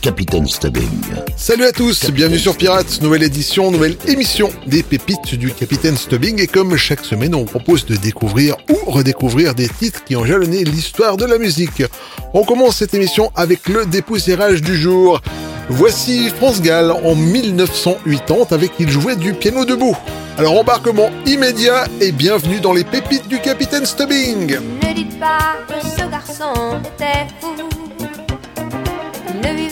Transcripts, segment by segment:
Capitaine Stubbing. Salut à tous, bienvenue sur Pirates, nouvelle édition, nouvelle émission des pépites du Capitaine Stubbing et comme chaque semaine on propose de découvrir ou redécouvrir des titres qui ont jalonné l'histoire de la musique. On commence cette émission avec le dépoussiérage du jour. Voici France Gall en 1980 avec Il jouait du piano debout. Alors embarquement immédiat et bienvenue dans les pépites du Capitaine Stubbing. Ne dites pas que ce garçon était fou.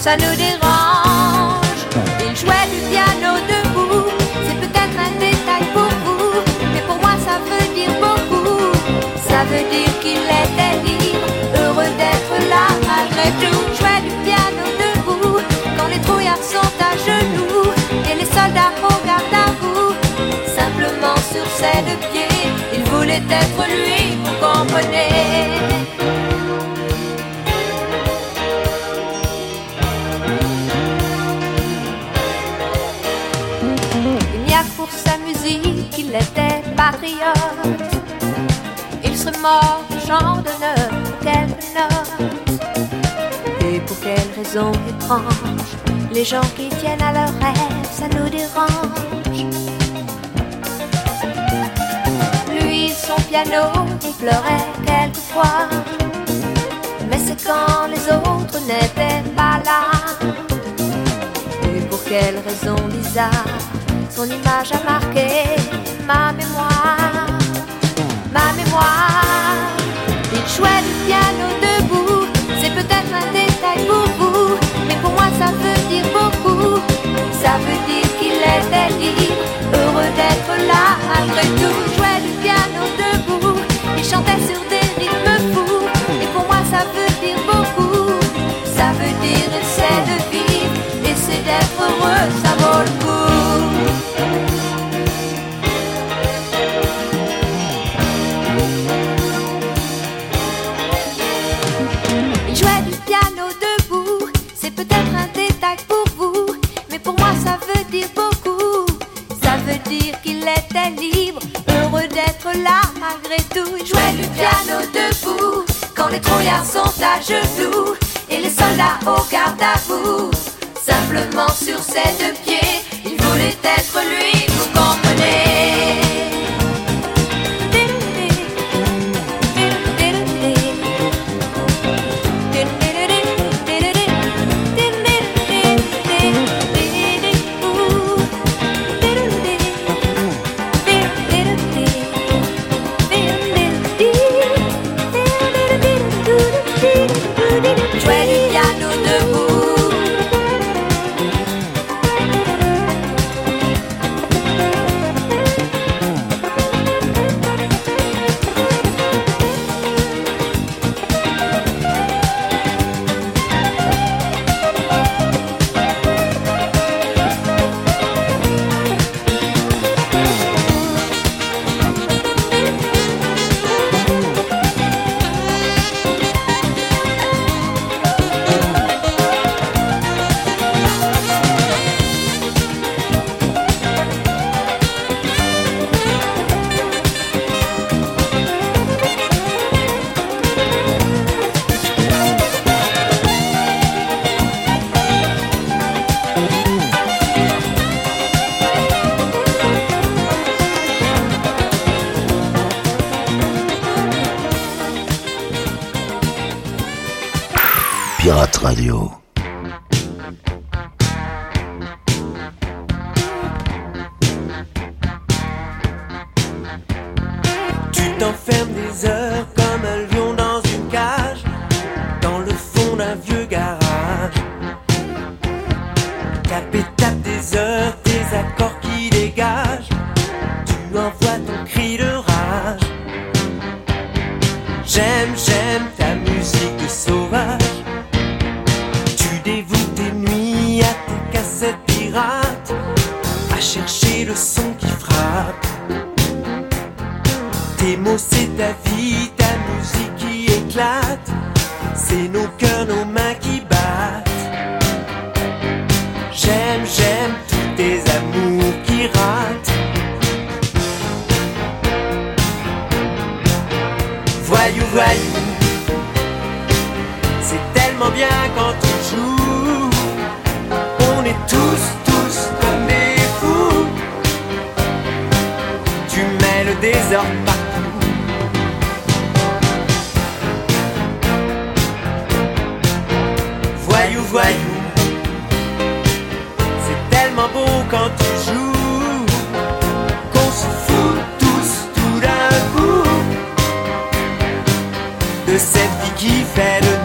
Ça nous dérange. Il jouait du piano debout. C'est peut-être un détail pour vous, mais pour moi ça veut dire beaucoup. Ça veut dire qu'il était libre, heureux d'être là malgré tout. Jouait du piano debout quand les trouillards sont à genoux et les soldats regardent à vous. Simplement sur ses deux pieds, il voulait être lui, vous comprenez. Il pour sa musique qu'il était patriote. Il serait mort de chant d'honneur pour quelques notes. Et pour quelle raison étrange Les gens qui tiennent à leurs rêves, ça nous dérange. Lui, son piano, il pleurait quelquefois. Mais c'est quand les autres n'étaient pas là. Et pour quelle raison bizarre Son image a marqué ma mémoire Ma mémoire. Il jouait du piano debout C'est peut-être un détail pour vous Mais pour moi ça veut dire beaucoup. Ça veut dire qu'il était libre Heureux d'être là. Malgré tout jouait du piano debout Il chantait sur des rythmes fous. Et pour moi ça veut dire beaucoup. Ça veut dire essaie de vivre Essaie d'être heureux, ça vaut jouait du piano debout, quand les trouillards sont à genoux et les soldats au garde à vous. Simplement sur ses deux pieds, il voulait être lui, C'est tellement bien quand on joue. On est tous, tous comme des fous. Tu mets le désordre partout. Voyou, voyou. C'est tellement beau quand tu joues. てる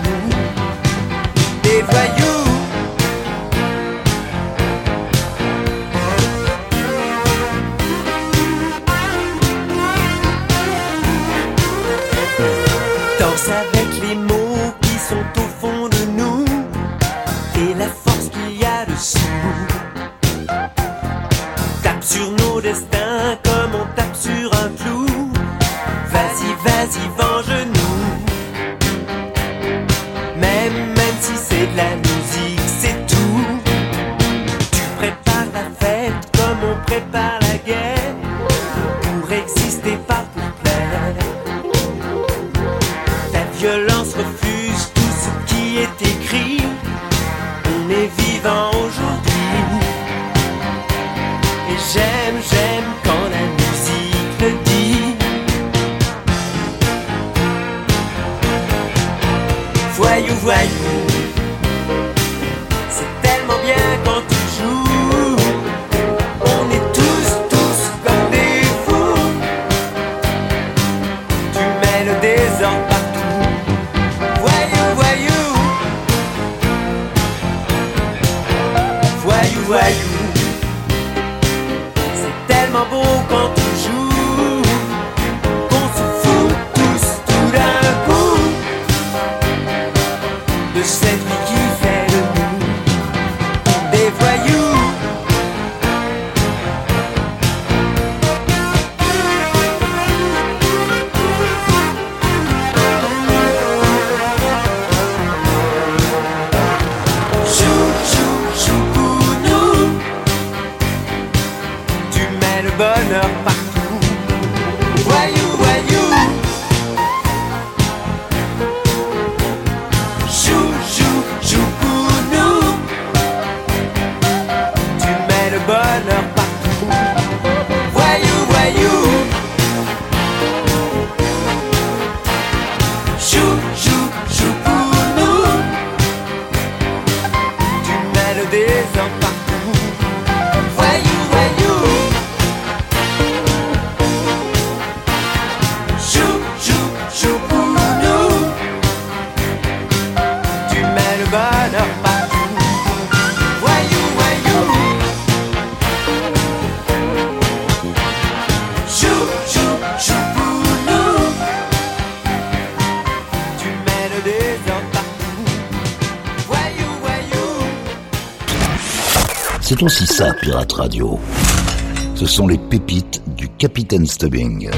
Ce sont les pépites du Capitaine Stubbing.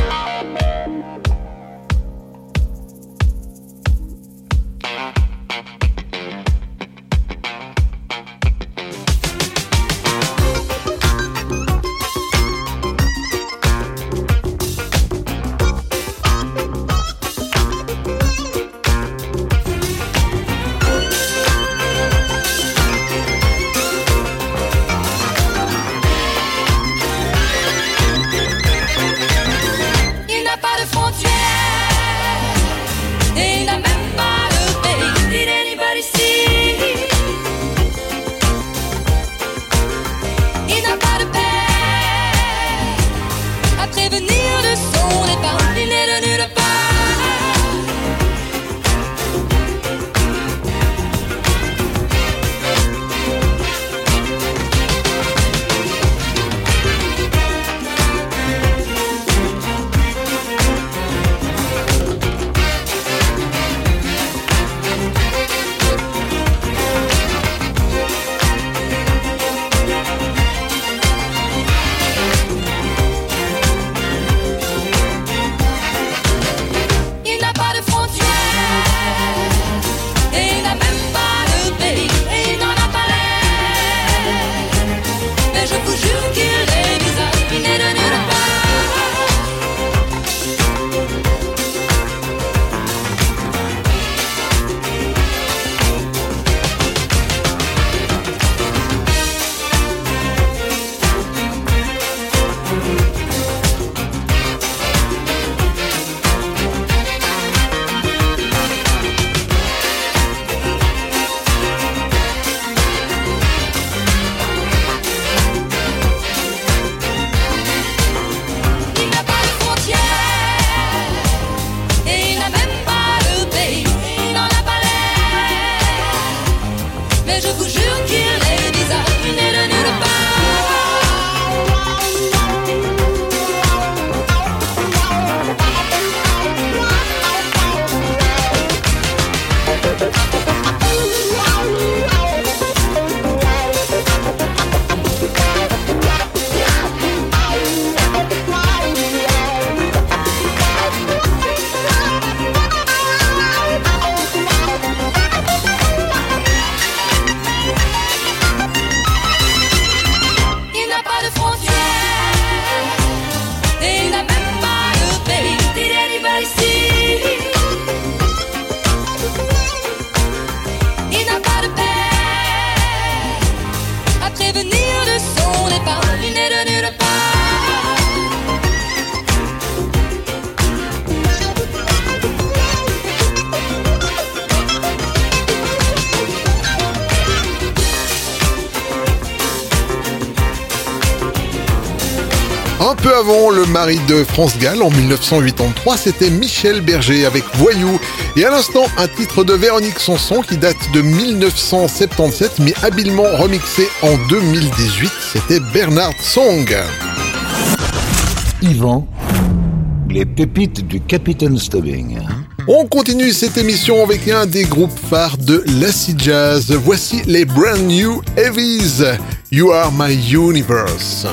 France Gall en 1983, c'était Michel Berger avec Voyou. Et à l'instant, un titre de Véronique Sanson qui date de 1977 mais habilement remixé en 2018, c'était Bernard Song. Yvan, les pépites du Capitaine Stubbing. On continue cette émission avec un des groupes phares de l'acid jazz. Voici les Brand New Heavies. You are my universe.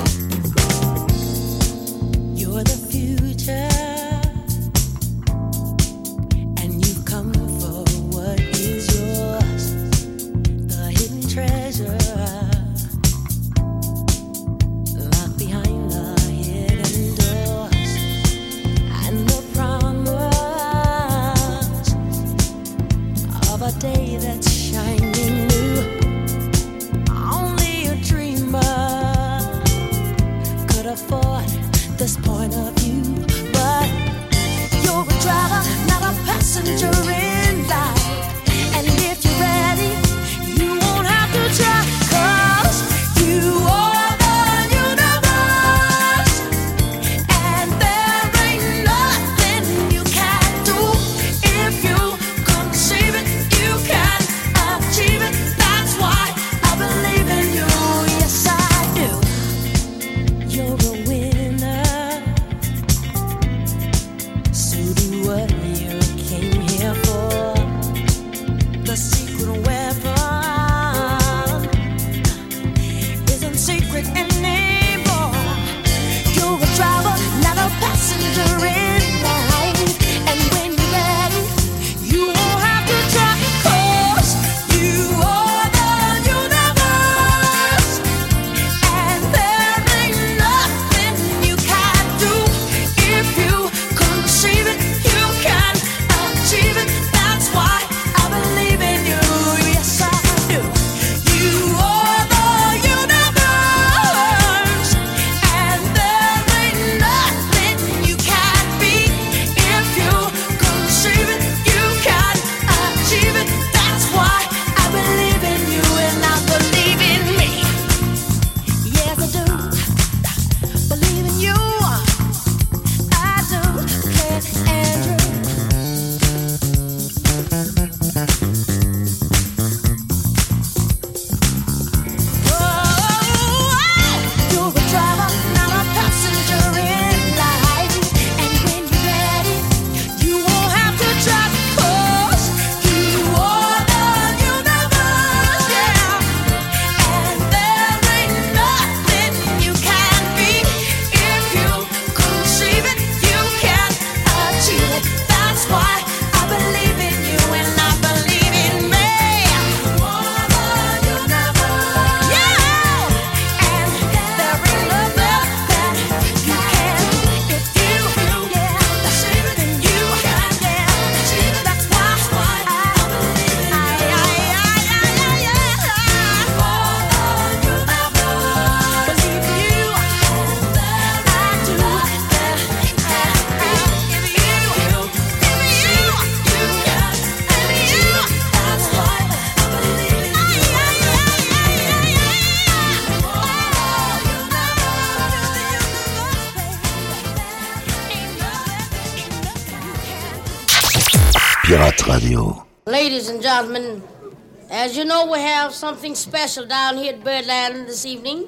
Something special down here at Birdland this evening.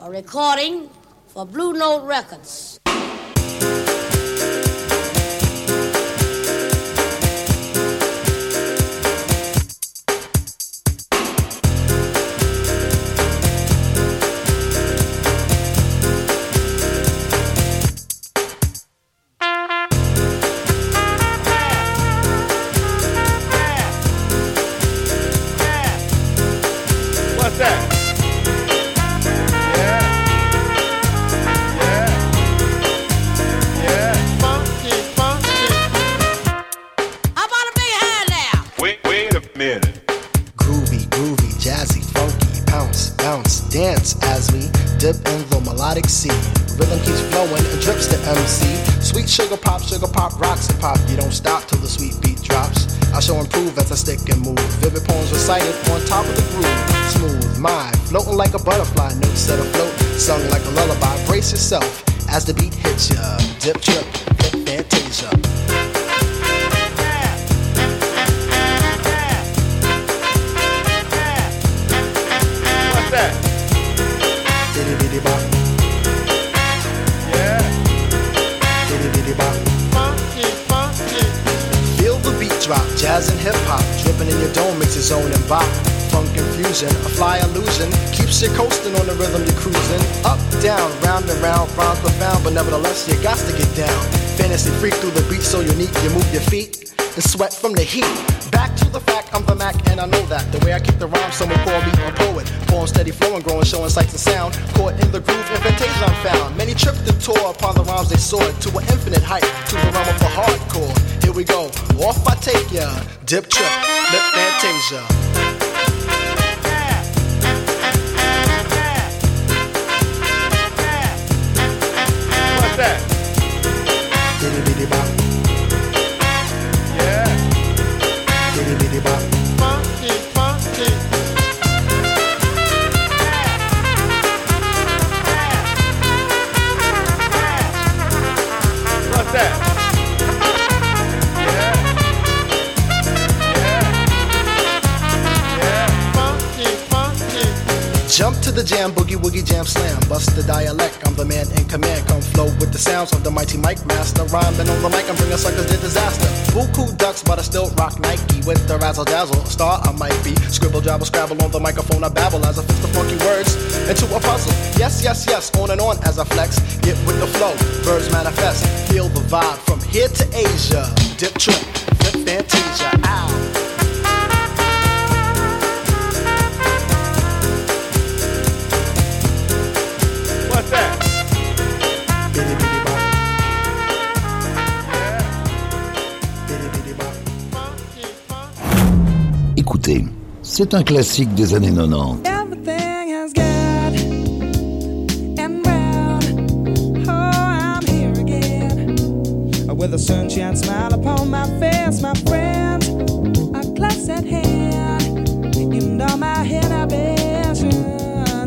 A recording for Blue Note Records. MC. Sweet sugar pop, sugar pop, rocks and pop. You don't stop till the sweet beat drops. I shall improve as I stick and move. Vivid poems recited on top of the groove. Smooth mind, floating like a butterfly. Notes set afloat, sung like a lullaby. Brace yourself as the beat hits ya. Dip, trip, hip, fantasia. Jazz and hip hop, dripping in your dome its own and bop. Funk infusion, a fly illusion, keeps you coasting on the rhythm you're cruising. Up, down, round and round, rhymes profound, but nevertheless you got to get down. Fantasy freak through the beat so unique, you move your feet and sweat from the heat. Back to the fact, I'm the Mac and I know that. The way I kick the rhyme, someone call me a poet. Poem steady flowing, growing, showing sights and sound. Caught in the groove, invitation I'm found. Many tripped and tore upon the rhymes they soared to an infinite height, to the realm of the hardcore. We go, off I take ya. Dip trip, lip fantasia. Jump to the jam, boogie woogie jam slam. Bust the dialect, I'm the man in command. Come flow with the sounds of the mighty mic master. Rhyming on the mic, I'm bringing suckers to disaster. Buku ducks, but I still rock Nike with the razzle dazzle. Star I might be. Scribble, jabble, scrabble on the microphone. I babble as I fix the funky words into a puzzle. Yes, yes, yes, on and on as I flex. Get with the flow, birds manifest. Feel the vibe from here to Asia. Dip trip, flip fantasia. Ow. C'est un classique des années 90. Everything has got and round. Oh, I'm here again with a sunshine smile upon my face, my friend. A glass at hand, and all my inhibitions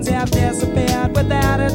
have disappeared without a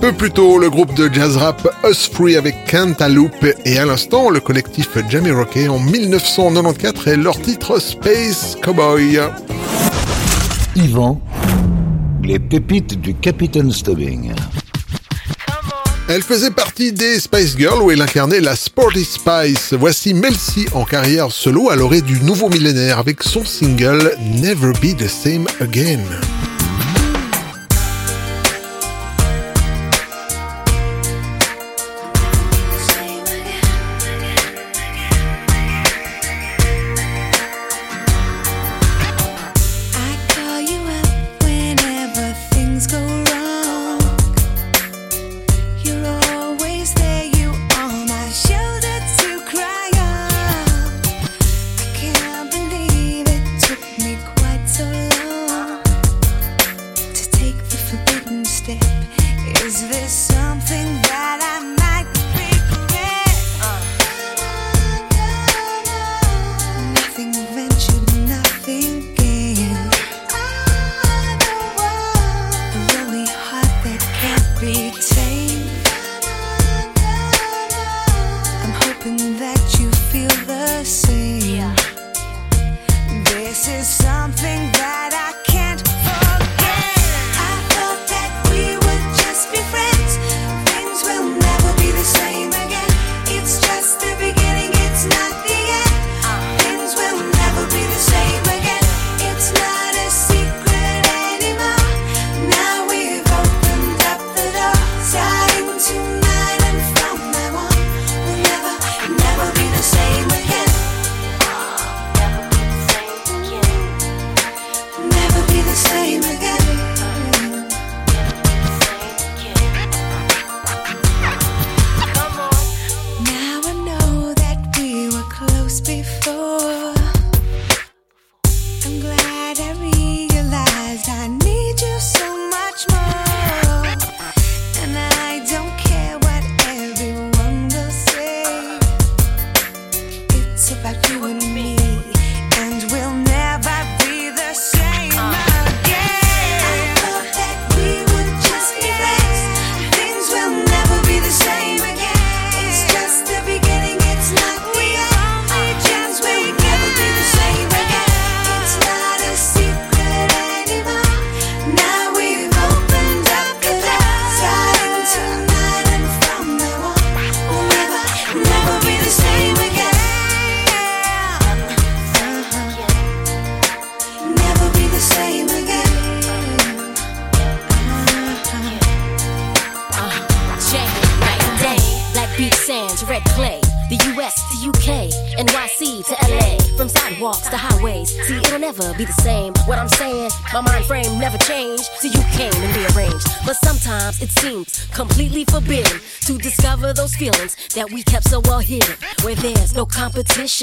peu plus tôt, le groupe de jazz rap Us Free avec Cantaloupe et à l'instant, le collectif Jamie Rocket en 1994 et leur titre Space Cowboy. Yvan, les pépites du Capitaine Stubbing. Elle faisait partie des Spice Girls où elle incarnait la Sporty Spice. Voici Melcy en carrière solo à l'orée du nouveau millénaire avec son single Never Be the Same Again.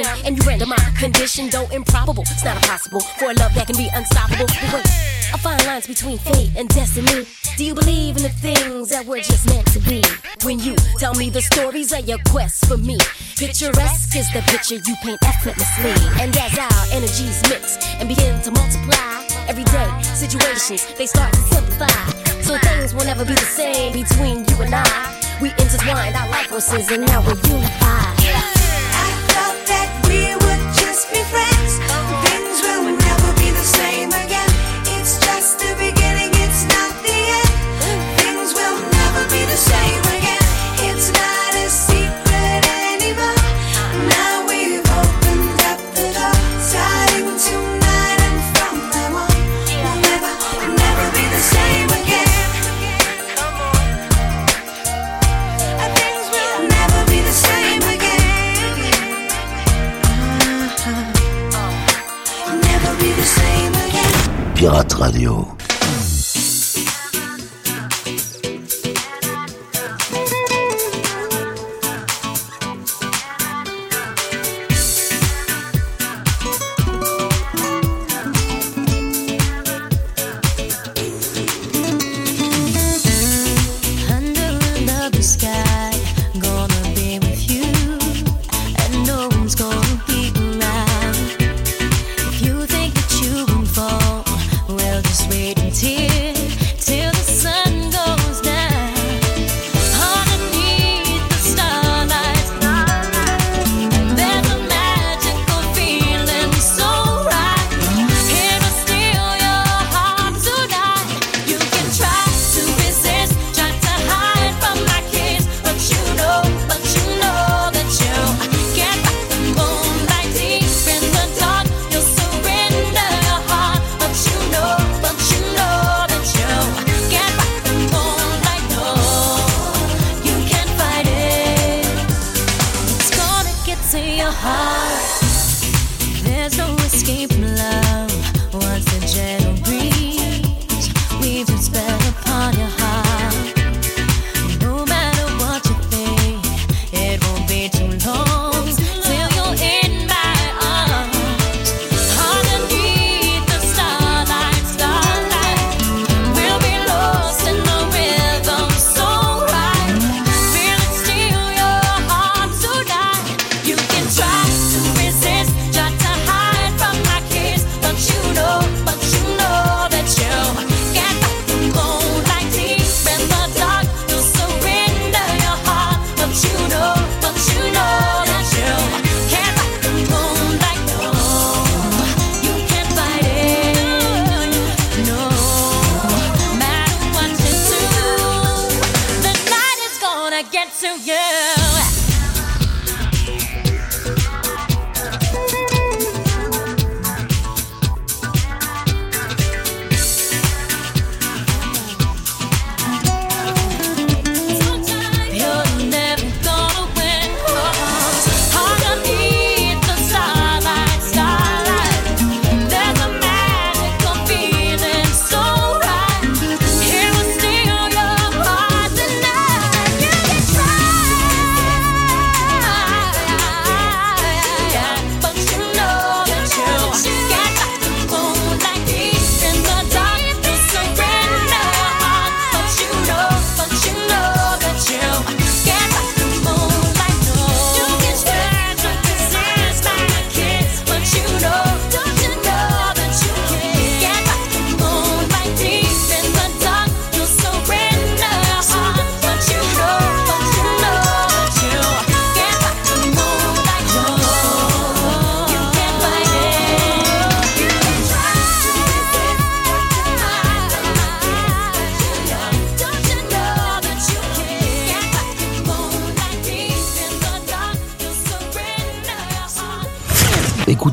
And you render my condition, though improbable. It's not impossible for a love that can be unstoppable. But wait, I find lines between fate and destiny. Do you believe in the things that we're just meant to be? When you tell me the stories of your quest for me, picturesque is the picture you paint effortlessly. And as our energies mix and begin to multiply, everyday situations they start to simplify. So things will never be the same between you and I. We intertwined our life forces and now we're unified. Pirate Radio. upon your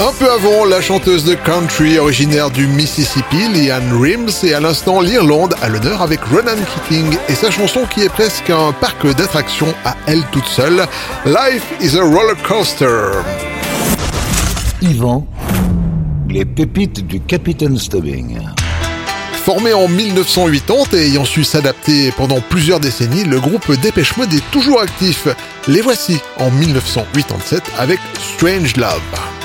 Avant, la chanteuse de country originaire du Mississippi, Leanne Rims, et à l'instant l'Irlande à l'honneur avec Ronan Keating et sa chanson qui est presque un parc d'attractions à elle toute seule, Life is a Roller Coaster. Yvan, Les pépites du Capitaine Stubbing. Formé en 1980 et ayant su s'adapter pendant plusieurs décennies, le groupe Dépêche Mode est toujours actif. Les voici en 1987 avec Strange Love.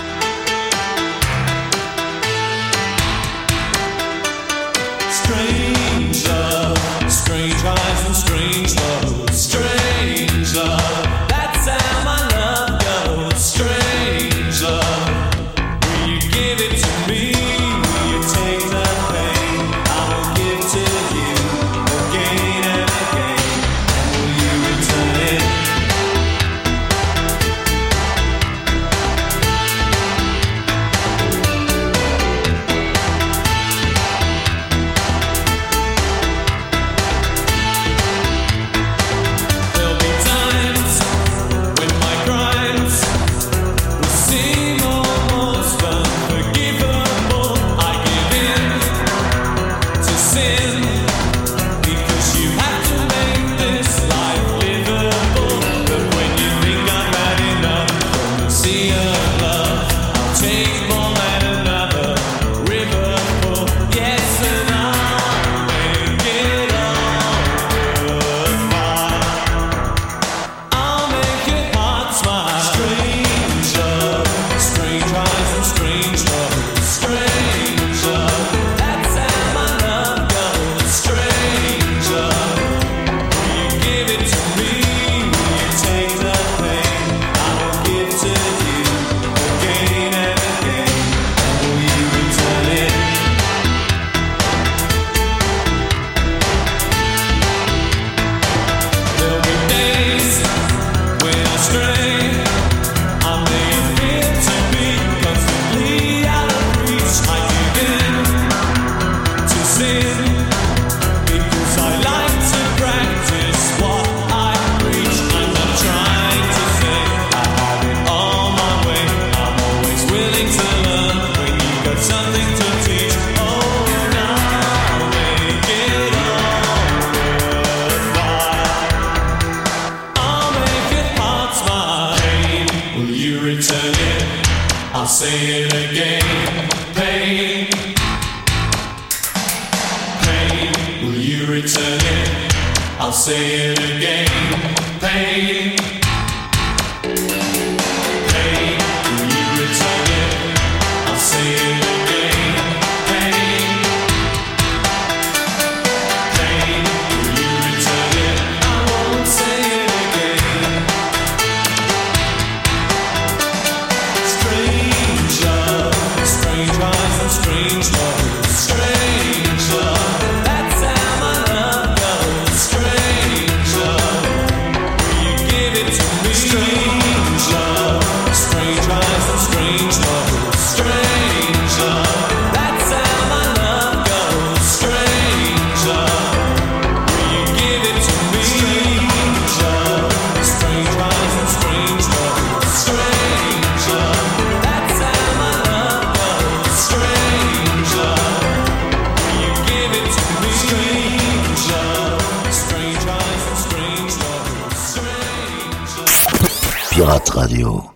Radio.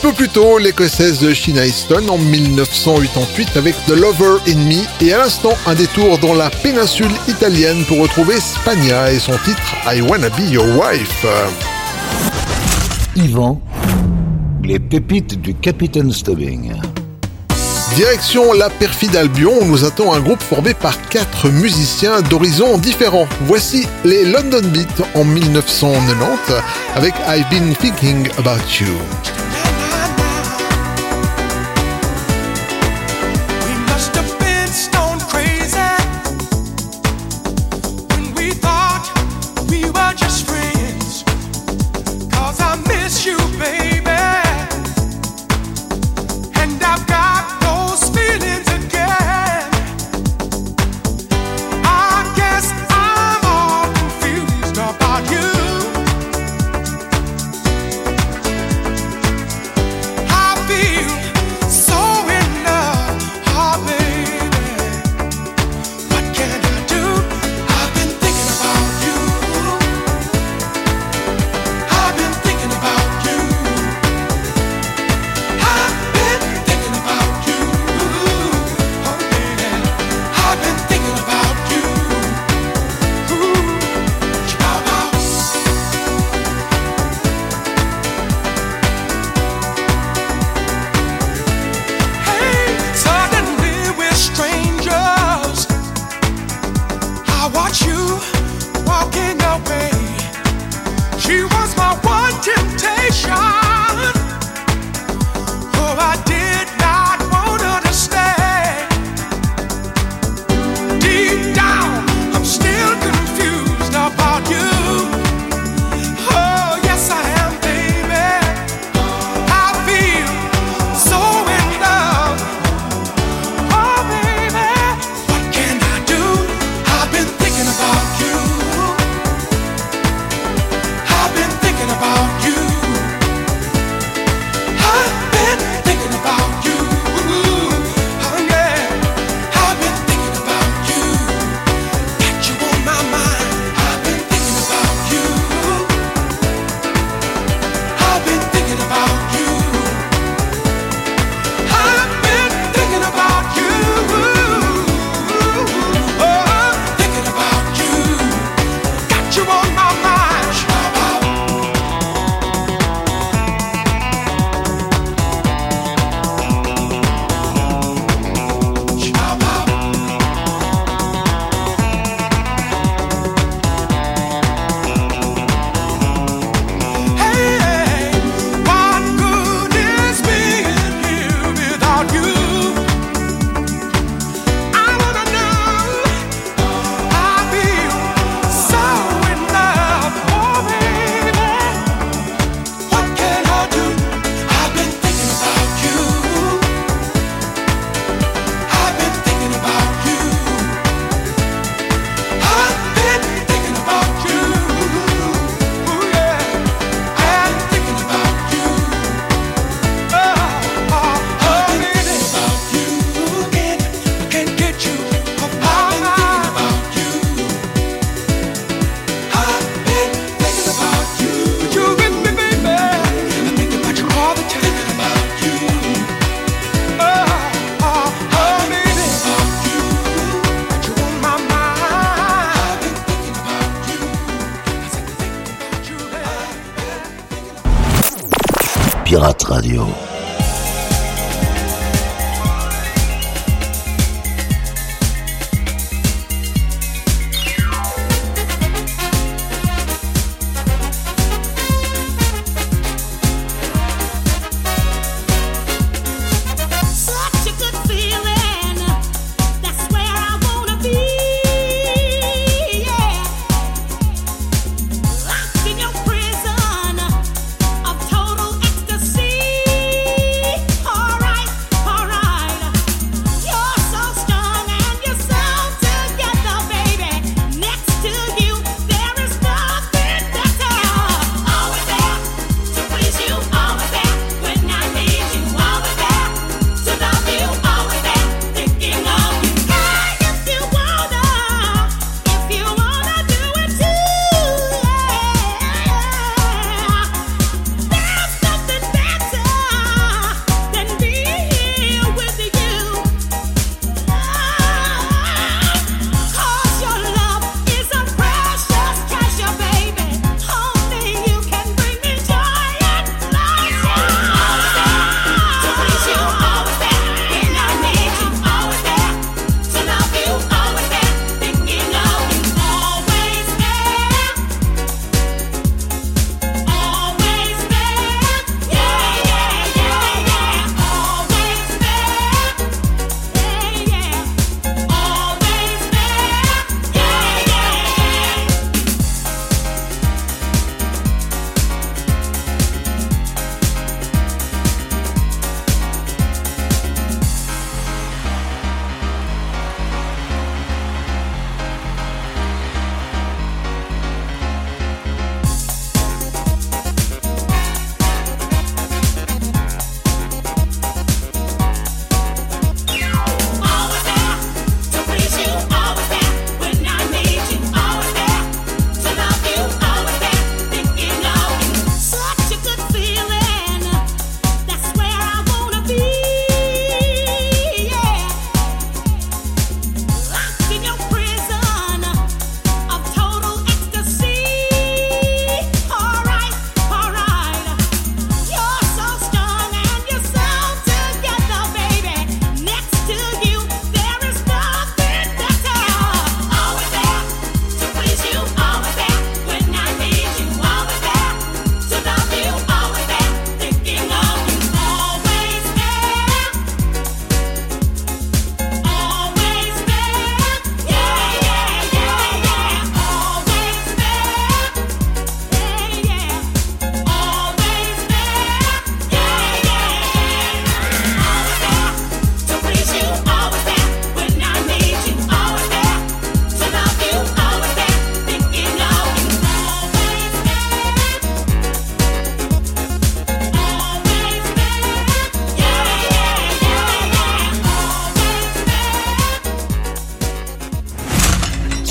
Peu plus tôt, l'écossaise Sheena Easton en 1988 avec The Lover in Me et à l'instant un détour dans la péninsule italienne pour retrouver Spagna et son titre I Wanna Be Your Wife. Yvan, les pépites du Capitaine Stubbing. Direction la perfide Albion, où nous attend un groupe formé par quatre musiciens d'horizons différents. Voici les London Beat en 1990 avec I've Been Thinking About You.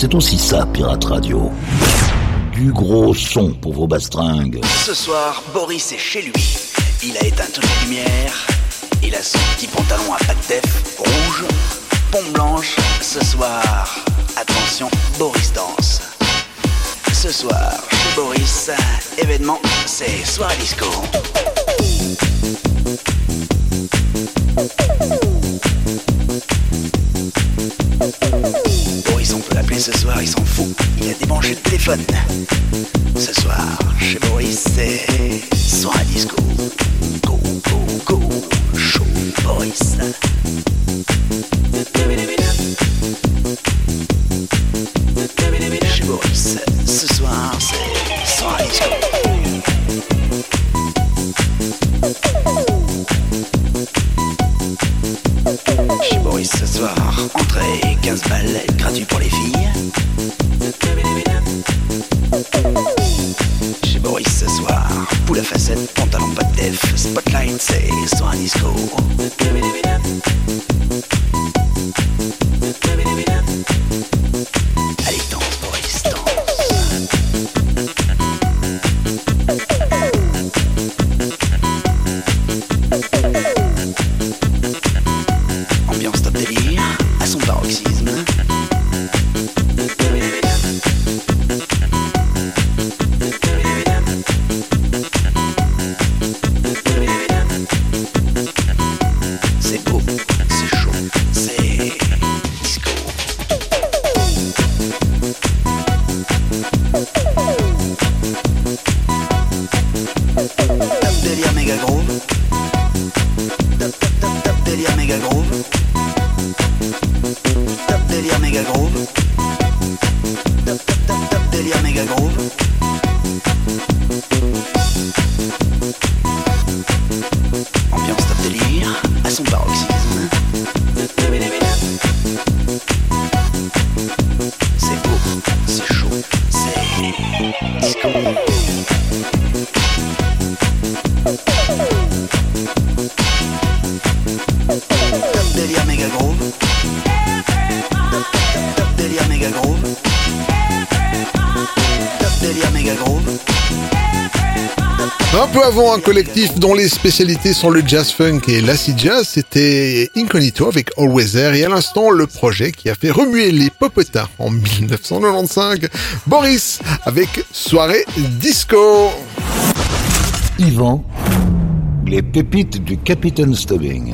C'est aussi ça, Pirate Radio. Du gros son pour vos bastringues. Ce soir, Boris est chez lui. Il a éteint toutes les lumières. Il a son petit pantalon à def rouge, pompe blanche. Ce soir, attention, Boris danse. Ce soir, chez Boris, événement, c'est soirée disco. But. Soir collectif dont les spécialités sont le jazz funk et l'acid jazz, c'était Incognito avec Always There et à l'instant le projet qui a fait remuer les popotas en 1995, Boris avec Soirée Disco. Yvan, les pépites du Capitaine Stubbing.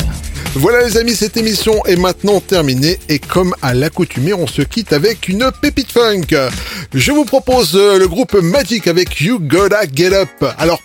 Voilà les amis, cette émission est maintenant terminée et comme à l'accoutumée, on se quitte avec une pépite funk. Je vous propose euh, le groupe Magic avec You Gotta Get Up. Alors